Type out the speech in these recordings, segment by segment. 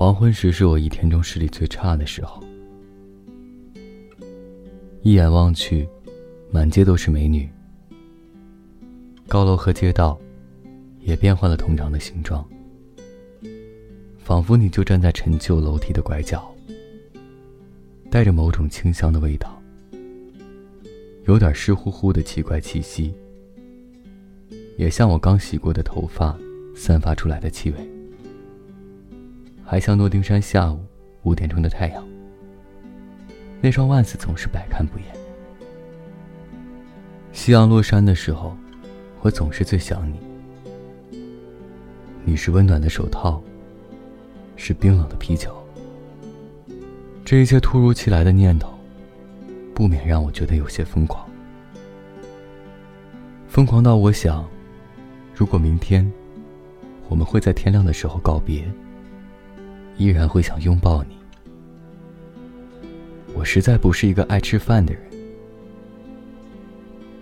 黄昏时是我一天中视力最差的时候，一眼望去，满街都是美女，高楼和街道也变换了通常的形状，仿佛你就站在陈旧楼梯的拐角，带着某种清香的味道，有点湿乎乎的奇怪气息，也像我刚洗过的头发散发出来的气味。还像诺丁山下午五点钟的太阳，那双袜子总是百看不厌。夕阳落山的时候，我总是最想你。你是温暖的手套，是冰冷的啤酒。这一切突如其来的念头，不免让我觉得有些疯狂。疯狂到我想，如果明天，我们会在天亮的时候告别。依然会想拥抱你。我实在不是一个爱吃饭的人，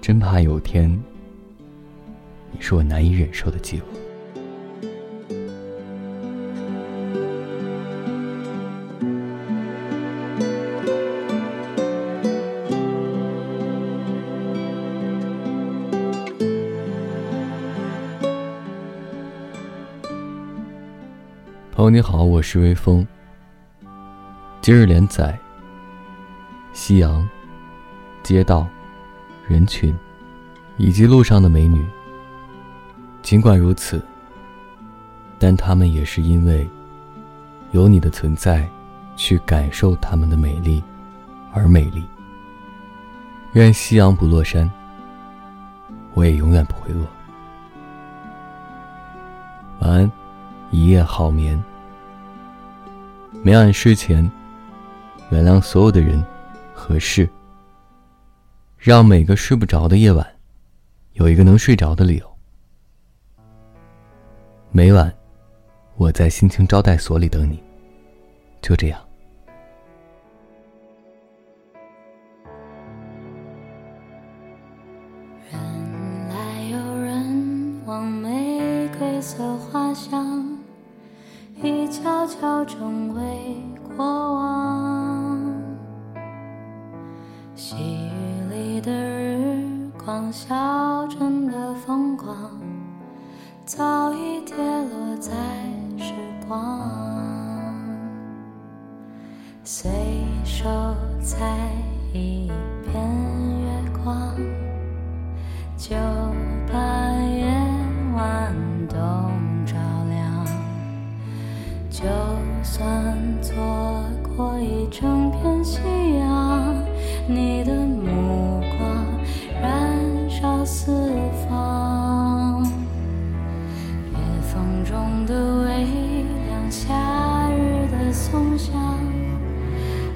真怕有天你是我难以忍受的饥饿。朋友你好，我是微风。今日连载：夕阳、街道、人群，以及路上的美女。尽管如此，但他们也是因为有你的存在，去感受他们的美丽而美丽。愿夕阳不落山，我也永远不会饿。晚安。一夜好眠。每晚睡前，原谅所有的人和事，让每个睡不着的夜晚，有一个能睡着的理由。每晚，我在心情招待所里等你。就这样。原来有人往玫瑰色花香。悄悄成为过往，细雨里的日光，小镇的风光，早已跌落在时光，随手采一片月光，就整片夕阳，你的目光燃烧四方。夜风中的微凉，夏日的松香，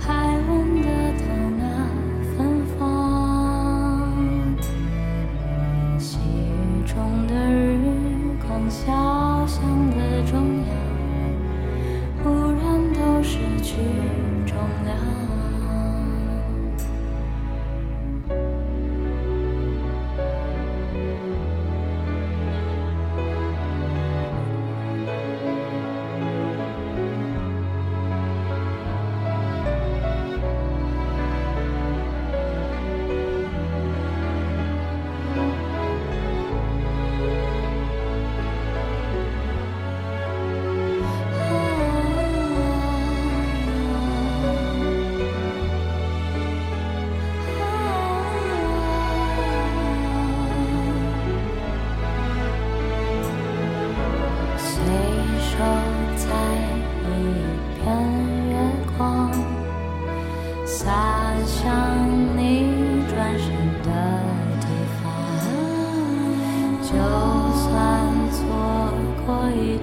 还闻得到那芬芳。细雨中的日光，小巷的中央。忽然都失去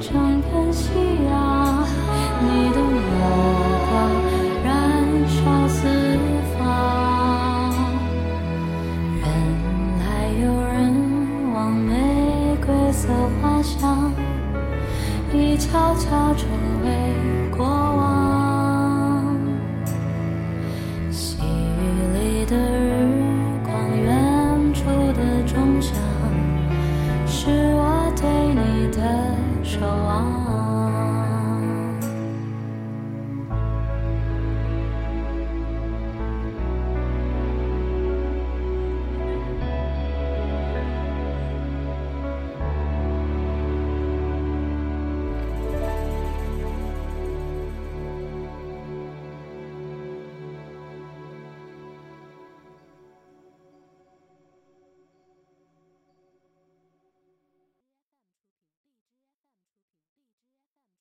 整片夕阳你的目光燃烧四方人来又人往玫瑰色花香已悄悄成为